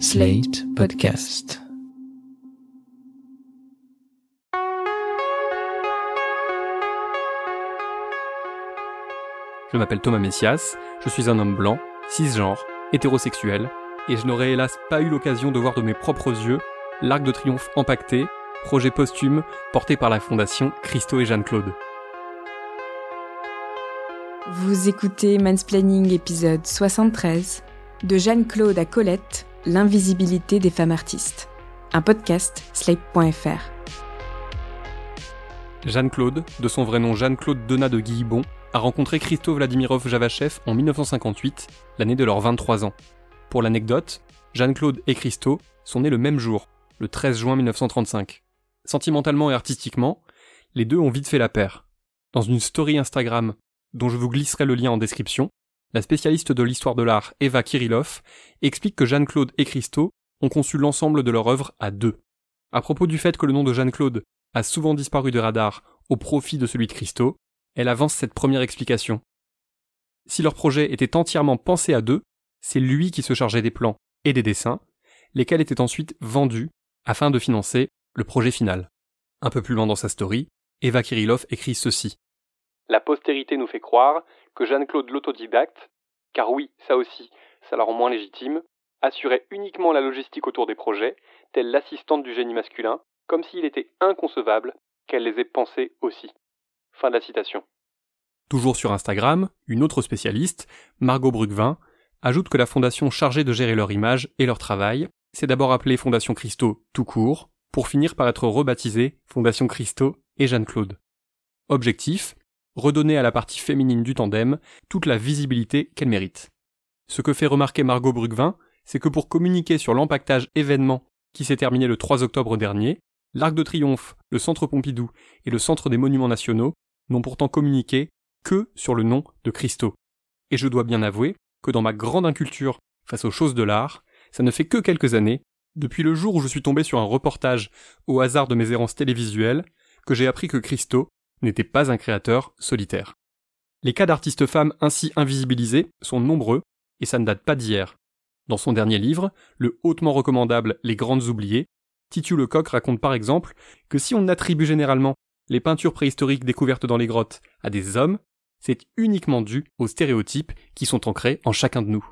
Slate Podcast. Je m'appelle Thomas Messias, je suis un homme blanc, cisgenre, hétérosexuel, et je n'aurais hélas pas eu l'occasion de voir de mes propres yeux l'Arc de Triomphe empaqueté, projet posthume porté par la fondation Christo et Jeanne-Claude. Vous écoutez Mansplaining épisode 73 de Jeanne-Claude à Colette, l'invisibilité des femmes artistes. Un podcast slate.fr. Jeanne-Claude, de son vrai nom Jeanne-Claude Donat de Guillibon, a rencontré Christo Vladimirov Javachev en 1958, l'année de leurs 23 ans. Pour l'anecdote, Jeanne-Claude et Christo sont nés le même jour, le 13 juin 1935. Sentimentalement et artistiquement, les deux ont vite fait la paire. Dans une story Instagram, dont je vous glisserai le lien en description, la spécialiste de l'histoire de l'art Eva Kirillov explique que Jeanne-Claude et Christo ont conçu l'ensemble de leur œuvre à deux. À propos du fait que le nom de Jeanne-Claude a souvent disparu des radars au profit de celui de Christo, elle avance cette première explication. Si leur projet était entièrement pensé à deux, c'est lui qui se chargeait des plans et des dessins, lesquels étaient ensuite vendus afin de financer le projet final. Un peu plus loin dans sa story, Eva Kirillov écrit ceci. La postérité nous fait croire que Jeanne-Claude l'autodidacte, car oui, ça aussi, ça la rend moins légitime, assurait uniquement la logistique autour des projets, telle l'assistante du génie masculin, comme s'il était inconcevable qu'elle les ait pensés aussi. Fin de la citation. Toujours sur Instagram, une autre spécialiste, Margot Brucvin, ajoute que la fondation chargée de gérer leur image et leur travail s'est d'abord appelée Fondation Christo tout court, pour finir par être rebaptisée Fondation Christo et Jeanne-Claude. Objectif redonner à la partie féminine du tandem toute la visibilité qu'elle mérite. Ce que fait remarquer Margot Brucvin, c'est que pour communiquer sur l'empaquetage événement qui s'est terminé le 3 octobre dernier, l'Arc de Triomphe, le Centre Pompidou et le Centre des Monuments Nationaux n'ont pourtant communiqué que sur le nom de Christo. Et je dois bien avouer que dans ma grande inculture face aux choses de l'art, ça ne fait que quelques années, depuis le jour où je suis tombé sur un reportage au hasard de mes errances télévisuelles, que j'ai appris que Christo n'était pas un créateur solitaire. Les cas d'artistes femmes ainsi invisibilisés sont nombreux, et ça ne date pas d'hier. Dans son dernier livre, le hautement recommandable Les Grandes Oubliées, Titu Lecoq raconte par exemple que si on attribue généralement les peintures préhistoriques découvertes dans les grottes à des hommes, c'est uniquement dû aux stéréotypes qui sont ancrés en chacun de nous.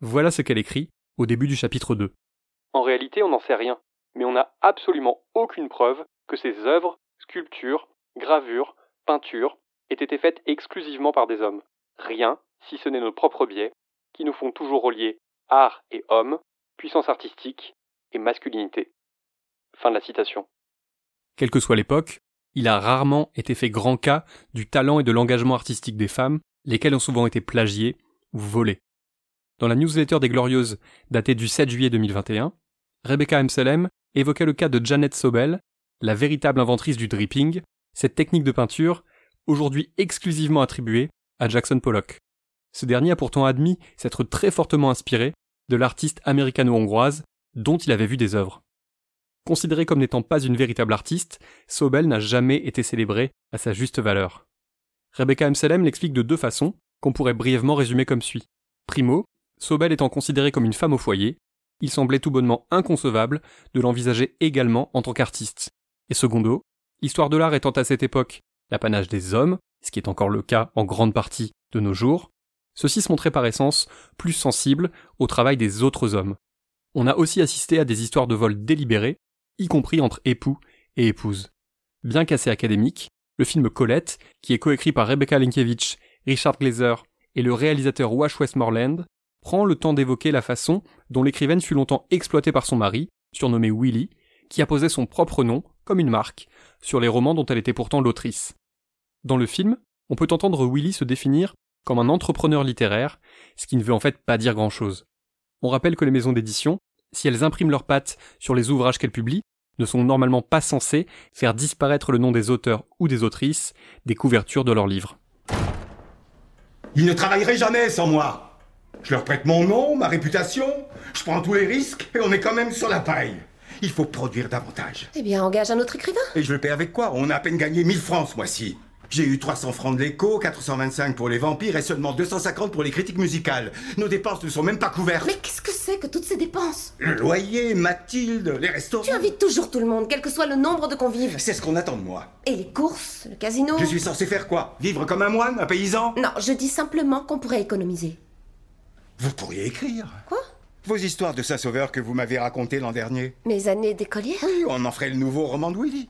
Voilà ce qu'elle écrit au début du chapitre 2. En réalité, on n'en sait rien, mais on n'a absolument aucune preuve que ces œuvres, sculptures, gravures, peintures aient été faites exclusivement par des hommes. Rien, si ce n'est nos propres biais, qui nous font toujours relier art et homme, puissance artistique et masculinité. Fin de la citation. Quelle que soit l'époque, il a rarement été fait grand cas du talent et de l'engagement artistique des femmes, lesquelles ont souvent été plagiées ou volées. Dans la newsletter des Glorieuses, datée du 7 juillet 2021, Rebecca M. évoquait le cas de Janet Sobel, la véritable inventrice du dripping, cette technique de peinture, aujourd'hui exclusivement attribuée à Jackson Pollock. Ce dernier a pourtant admis s'être très fortement inspiré de l'artiste américano-hongroise dont il avait vu des œuvres. Considérée comme n'étant pas une véritable artiste, Sobel n'a jamais été célébrée à sa juste valeur. Rebecca M. l'explique de deux façons, qu'on pourrait brièvement résumer comme suit. Primo, Sobel étant considérée comme une femme au foyer, il semblait tout bonnement inconcevable de l'envisager également en tant qu'artiste. Et secondo, Histoire de l'art étant à cette époque l'apanage des hommes, ce qui est encore le cas en grande partie de nos jours, ceux-ci se montraient par essence plus sensibles au travail des autres hommes. On a aussi assisté à des histoires de vol délibérés, y compris entre époux et épouses. Bien qu'assez académique, le film Colette, qui est coécrit par Rebecca Linkiewicz, Richard Glazer et le réalisateur Wash Westmoreland, prend le temps d'évoquer la façon dont l'écrivaine fut longtemps exploitée par son mari, surnommé Willy, qui apposait son propre nom, comme une marque, sur les romans dont elle était pourtant l'autrice. Dans le film, on peut entendre Willy se définir comme un entrepreneur littéraire, ce qui ne veut en fait pas dire grand-chose. On rappelle que les maisons d'édition, si elles impriment leurs pattes sur les ouvrages qu'elles publient, ne sont normalement pas censées faire disparaître le nom des auteurs ou des autrices des couvertures de leurs livres. Ils ne travailleraient jamais sans moi. Je leur prête mon nom, ma réputation, je prends tous les risques et on est quand même sur la paille. Il faut produire davantage. Eh bien, engage un autre écrivain. Et je le paie avec quoi? On a à peine gagné 1000 francs ce mois-ci. J'ai eu 300 francs de l'écho, 425 pour les vampires et seulement 250 pour les critiques musicales. Nos dépenses ne sont même pas couvertes. Mais qu'est-ce que c'est que toutes ces dépenses? Le loyer, Mathilde, les restaurants. Tu invites toujours tout le monde, quel que soit le nombre de convives. C'est ce qu'on attend de moi. Et les courses, le casino Je suis censé faire quoi? Vivre comme un moine, un paysan? Non, je dis simplement qu'on pourrait économiser. Vous pourriez écrire. Quoi? Vos histoires de Saint-Sauveur que vous m'avez racontées l'an dernier. Mes années d'écolière Oui, on en ferait le nouveau roman de Willy.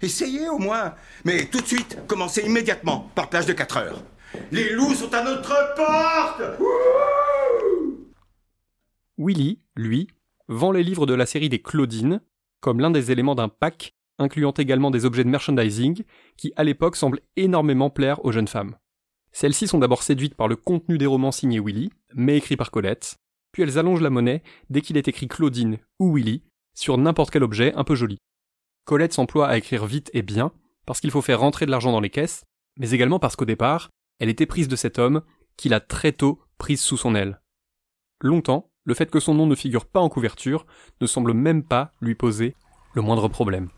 Essayez au moins. Mais tout de suite, commencez immédiatement, par plage de 4 heures. Les loups sont à notre porte Willy, lui, vend les livres de la série des Claudines comme l'un des éléments d'un pack incluant également des objets de merchandising qui à l'époque semblent énormément plaire aux jeunes femmes. Celles-ci sont d'abord séduites par le contenu des romans signés Willy, mais écrits par Colette, puis elles allongent la monnaie dès qu'il est écrit Claudine ou Willy sur n'importe quel objet un peu joli. Colette s'emploie à écrire vite et bien, parce qu'il faut faire rentrer de l'argent dans les caisses, mais également parce qu'au départ, elle était prise de cet homme qui l'a très tôt prise sous son aile. Longtemps, le fait que son nom ne figure pas en couverture ne semble même pas lui poser le moindre problème.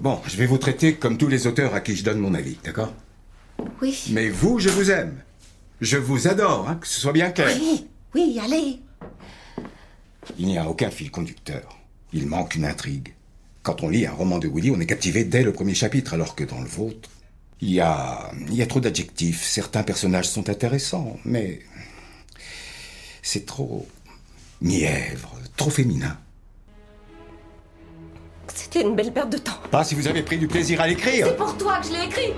Bon, je vais vous traiter comme tous les auteurs à qui je donne mon avis, d'accord? Oui. Mais vous, je vous aime. Je vous adore, hein, que ce soit bien clair. Oui, oui, allez. Il n'y a aucun fil conducteur. Il manque une intrigue. Quand on lit un roman de Willy, on est captivé dès le premier chapitre, alors que dans le vôtre, il y a, il y a trop d'adjectifs. Certains personnages sont intéressants, mais c'est trop mièvre, trop féminin. C'était une belle perte de temps. Pas si vous avez pris du plaisir à l'écrire. C'est pour toi que je l'ai écrit.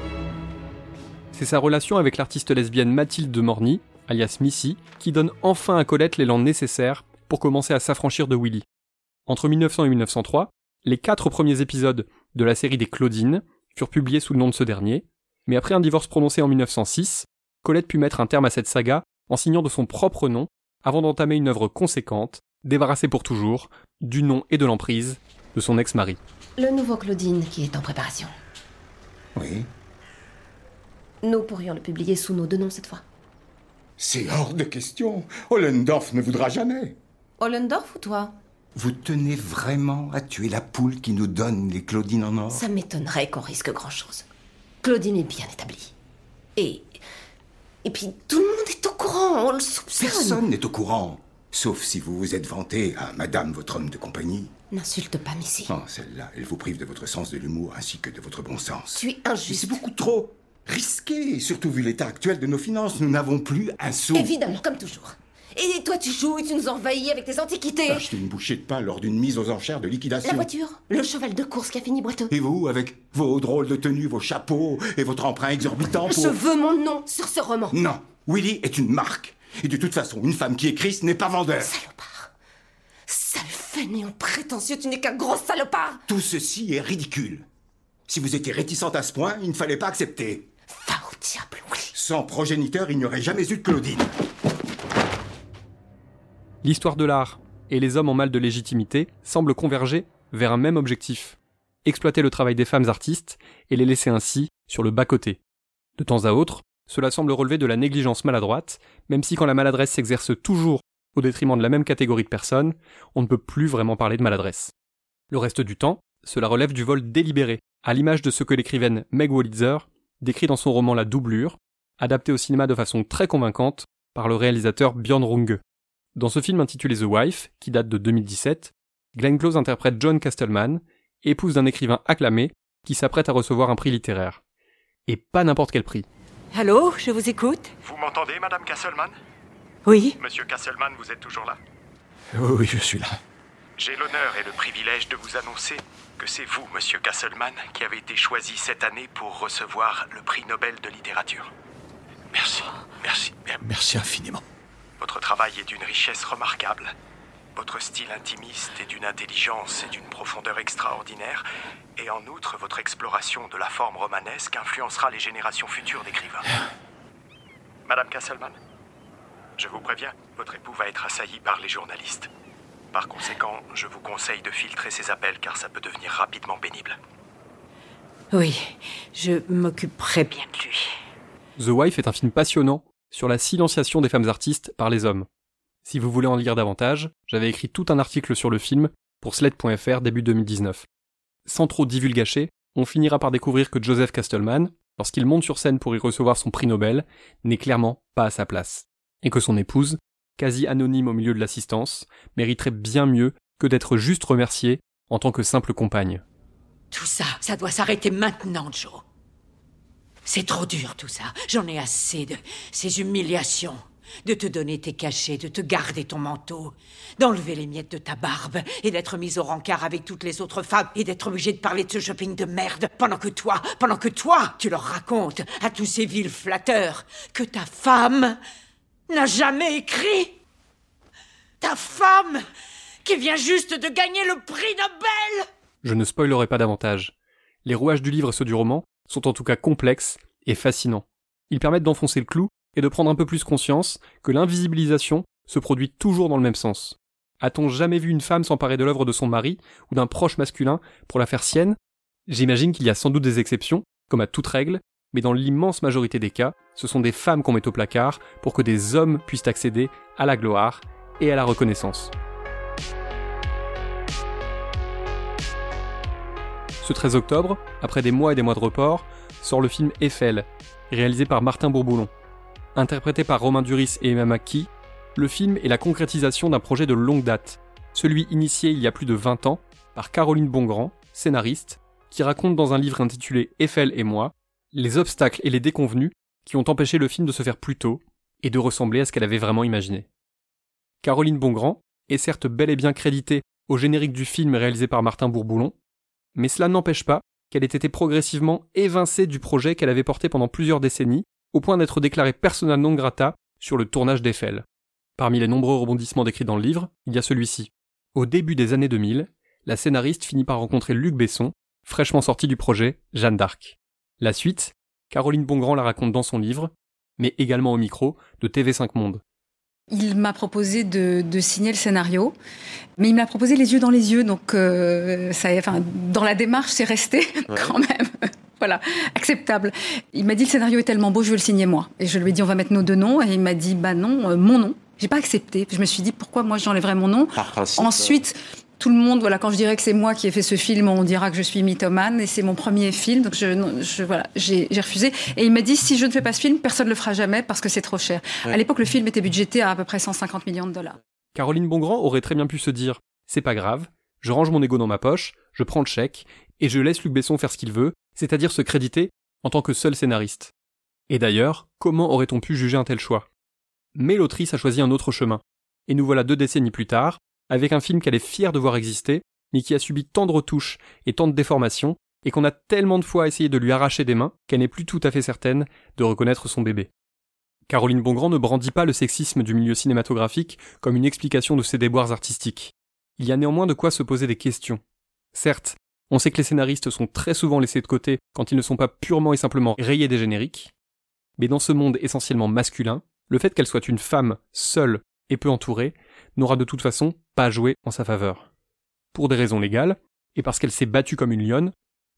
C'est sa relation avec l'artiste lesbienne Mathilde de Morny, alias Missy, qui donne enfin à Colette l'élan nécessaire pour commencer à s'affranchir de Willy. Entre 1900 et 1903, les quatre premiers épisodes de la série des Claudines furent publiés sous le nom de ce dernier, mais après un divorce prononcé en 1906, Colette put mettre un terme à cette saga en signant de son propre nom avant d'entamer une œuvre conséquente, débarrassée pour toujours du nom et de l'emprise de son ex-mari. Le nouveau Claudine qui est en préparation. Oui. Nous pourrions le publier sous nos deux noms cette fois. C'est hors de question. Ollendorf ne voudra jamais. Hollendorf ou toi? Vous tenez vraiment à tuer la poule qui nous donne les Claudines en or? Ça m'étonnerait qu'on risque grand-chose. Claudine est bien établie. Et... Et puis tout le monde est au courant, on le soupçonne. Personne n'est au courant. Sauf si vous vous êtes vanté à Madame, votre homme de compagnie. N'insulte pas Missy. Oh, celle-là, elle vous prive de votre sens de l'humour ainsi que de votre bon sens. Tu es Mais injuste. c'est beaucoup trop risqué, surtout vu l'état actuel de nos finances. Nous n'avons plus un sou. Évidemment, comme toujours. Et toi, tu joues et tu nous envahis avec tes antiquités. Acheter une bouchée de pain lors d'une mise aux enchères de liquidation. La voiture, le cheval de course qui a fini boiteux. Et vous, avec vos drôles de tenues, vos chapeaux et votre emprunt exorbitant pour... Je veux mon nom sur ce roman. Non, Willy est une marque. Et de toute façon, une femme qui écrit, ce n'est pas vendeur. Salopard. Sale fainéant prétentieux, tu n'es qu'un gros salopard. Tout ceci est ridicule. Si vous étiez réticente à ce point, il ne fallait pas accepter. Diable, oui. Sans progéniteur, il n'y aurait jamais eu de Claudine. L'histoire de l'art et les hommes en mal de légitimité semblent converger vers un même objectif exploiter le travail des femmes artistes et les laisser ainsi sur le bas-côté. De temps à autre, cela semble relever de la négligence maladroite, même si quand la maladresse s'exerce toujours au détriment de la même catégorie de personnes, on ne peut plus vraiment parler de maladresse. Le reste du temps, cela relève du vol délibéré, à l'image de ce que l'écrivaine Meg Wolitzer décrit dans son roman La Doublure, adapté au cinéma de façon très convaincante par le réalisateur Björn Runge. Dans ce film intitulé The Wife, qui date de 2017, Glenn Close interprète John Castleman, épouse d'un écrivain acclamé qui s'apprête à recevoir un prix littéraire. Et pas n'importe quel prix. Allô, je vous écoute Vous m'entendez, Madame Castleman? Oui Monsieur Castleman, vous êtes toujours là Oui, oui, je suis là. J'ai l'honneur et le privilège de vous annoncer que c'est vous, Monsieur Castleman, qui avez été choisi cette année pour recevoir le prix Nobel de littérature. Merci, merci, merci infiniment. Votre travail est d'une richesse remarquable. Votre style intimiste est d'une intelligence et d'une profondeur extraordinaire. Et en outre, votre exploration de la forme romanesque influencera les générations futures d'écrivains. Madame Castleman, je vous préviens, votre époux va être assailli par les journalistes. Par conséquent, je vous conseille de filtrer ces appels car ça peut devenir rapidement pénible. Oui, je m'occuperai bien de lui. The Wife est un film passionnant sur la silenciation des femmes artistes par les hommes. Si vous voulez en lire davantage, j'avais écrit tout un article sur le film pour Sled.fr début 2019. Sans trop divulgacher, on finira par découvrir que Joseph Castleman, lorsqu'il monte sur scène pour y recevoir son prix Nobel, n'est clairement pas à sa place. Et que son épouse, quasi anonyme au milieu de l'assistance, mériterait bien mieux que d'être juste remerciée en tant que simple compagne. Tout ça, ça doit s'arrêter maintenant, Joe. C'est trop dur tout ça. J'en ai assez de ces humiliations. De te donner tes cachets, de te garder ton manteau, d'enlever les miettes de ta barbe et d'être mise au rencard avec toutes les autres femmes et d'être obligé de parler de ce shopping de merde pendant que toi, pendant que toi, tu leur racontes à tous ces vils flatteurs que ta femme n'a jamais écrit. Ta femme qui vient juste de gagner le prix Nobel. Je ne spoilerai pas davantage. Les rouages du livre et ceux du roman sont en tout cas complexes et fascinants. Ils permettent d'enfoncer le clou et de prendre un peu plus conscience que l'invisibilisation se produit toujours dans le même sens. A-t-on jamais vu une femme s'emparer de l'œuvre de son mari ou d'un proche masculin pour la faire sienne? J'imagine qu'il y a sans doute des exceptions, comme à toute règle, mais dans l'immense majorité des cas, ce sont des femmes qu'on met au placard pour que des hommes puissent accéder à la gloire et à la reconnaissance. Ce 13 octobre, après des mois et des mois de report, sort le film Eiffel, réalisé par Martin Bourboulon. Interprété par Romain Duris et Emma McKee, le film est la concrétisation d'un projet de longue date, celui initié il y a plus de 20 ans par Caroline Bongrand, scénariste, qui raconte dans un livre intitulé Eiffel et moi les obstacles et les déconvenus qui ont empêché le film de se faire plus tôt et de ressembler à ce qu'elle avait vraiment imaginé. Caroline Bongrand est certes bel et bien créditée au générique du film réalisé par Martin Bourboulon, mais cela n'empêche pas qu'elle ait été progressivement évincée du projet qu'elle avait porté pendant plusieurs décennies, au point d'être déclarée persona non grata sur le tournage d'Eiffel. Parmi les nombreux rebondissements décrits dans le livre, il y a celui-ci. Au début des années 2000, la scénariste finit par rencontrer Luc Besson, fraîchement sorti du projet Jeanne d'Arc. La suite, Caroline Bongrand la raconte dans son livre, mais également au micro de TV5 Monde. Il m'a proposé de, signer le scénario, mais il m'a proposé les yeux dans les yeux, donc euh, ça, enfin, dans la démarche, c'est resté quand même. voilà, acceptable. Il m'a dit le scénario est tellement beau, je veux le signer moi. Et je lui ai dit on va mettre nos deux noms, et il m'a dit bah non, euh, mon nom. J'ai pas accepté. Je me suis dit pourquoi moi j'enlèverais mon nom? Ensuite, tout le monde, voilà, quand je dirais que c'est moi qui ai fait ce film, on dira que je suis mythomane et c'est mon premier film, donc je, je voilà, j'ai refusé. Et il m'a dit si je ne fais pas ce film, personne ne le fera jamais parce que c'est trop cher. À l'époque, le film était budgété à à peu près 150 millions de dollars. Caroline Bongrand aurait très bien pu se dire c'est pas grave, je range mon ego dans ma poche, je prends le chèque et je laisse Luc Besson faire ce qu'il veut, c'est-à-dire se créditer en tant que seul scénariste. Et d'ailleurs, comment aurait-on pu juger un tel choix? Mais l'autrice a choisi un autre chemin. Et nous voilà deux décennies plus tard, avec un film qu'elle est fière de voir exister, mais qui a subi tant de retouches et tant de déformations, et qu'on a tellement de fois essayé de lui arracher des mains qu'elle n'est plus tout à fait certaine de reconnaître son bébé. Caroline Bongrand ne brandit pas le sexisme du milieu cinématographique comme une explication de ses déboires artistiques. Il y a néanmoins de quoi se poser des questions. Certes, on sait que les scénaristes sont très souvent laissés de côté quand ils ne sont pas purement et simplement rayés des génériques, mais dans ce monde essentiellement masculin, le fait qu'elle soit une femme seule et peu entourée n'aura de toute façon pas joué en sa faveur. Pour des raisons légales, et parce qu'elle s'est battue comme une lionne,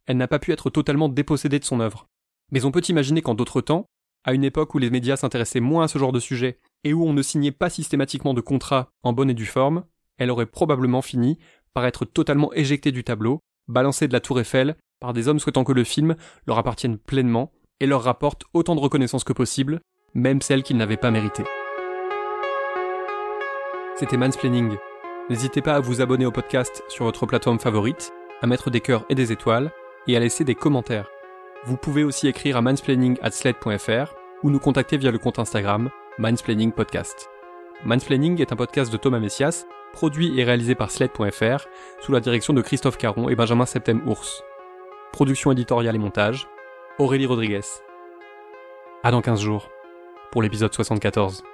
elle n'a pas pu être totalement dépossédée de son œuvre. Mais on peut imaginer qu'en d'autres temps, à une époque où les médias s'intéressaient moins à ce genre de sujet, et où on ne signait pas systématiquement de contrats en bonne et due forme, elle aurait probablement fini par être totalement éjectée du tableau, balancée de la tour Eiffel, par des hommes souhaitant que le film leur appartienne pleinement et leur rapporte autant de reconnaissance que possible, même celle qu'ils n'avaient pas méritée. C'était Mansplaining. N'hésitez pas à vous abonner au podcast sur votre plateforme favorite, à mettre des cœurs et des étoiles, et à laisser des commentaires. Vous pouvez aussi écrire à mansplaining@sled.fr ou nous contacter via le compte Instagram Mansplaining Podcast. Mansplaining est un podcast de Thomas Messias, produit et réalisé par sled.fr, sous la direction de Christophe Caron et Benjamin Septem-Ours. Production éditoriale et montage, Aurélie Rodriguez. À dans 15 jours, pour l'épisode 74.